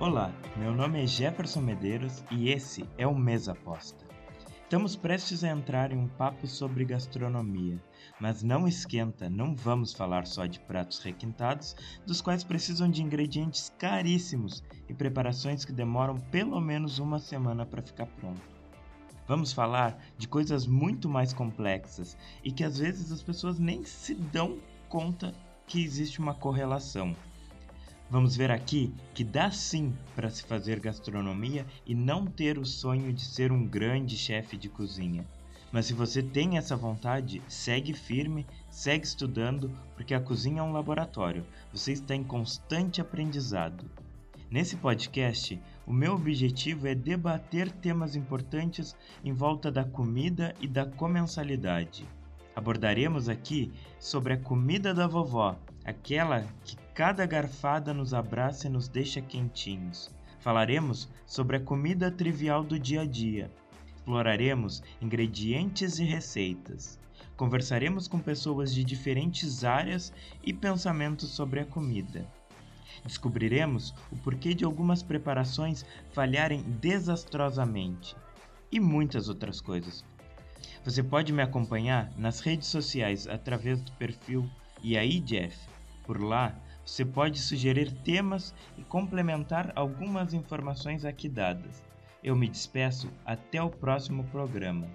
Olá, meu nome é Jefferson Medeiros e esse é o Mesa Aposta. Estamos prestes a entrar em um papo sobre gastronomia, mas não esquenta, não vamos falar só de pratos requintados, dos quais precisam de ingredientes caríssimos e preparações que demoram pelo menos uma semana para ficar pronto. Vamos falar de coisas muito mais complexas e que às vezes as pessoas nem se dão conta que existe uma correlação. Vamos ver aqui que dá sim para se fazer gastronomia e não ter o sonho de ser um grande chefe de cozinha. Mas se você tem essa vontade, segue firme, segue estudando, porque a cozinha é um laboratório. Você está em constante aprendizado. Nesse podcast, o meu objetivo é debater temas importantes em volta da comida e da comensalidade. Abordaremos aqui sobre a comida da vovó, aquela que cada garfada nos abraça e nos deixa quentinhos. Falaremos sobre a comida trivial do dia a dia. Exploraremos ingredientes e receitas. Conversaremos com pessoas de diferentes áreas e pensamentos sobre a comida. Descobriremos o porquê de algumas preparações falharem desastrosamente e muitas outras coisas. Você pode me acompanhar nas redes sociais através do perfil E aí Jeff. Por lá você pode sugerir temas e complementar algumas informações aqui dadas. Eu me despeço até o próximo programa.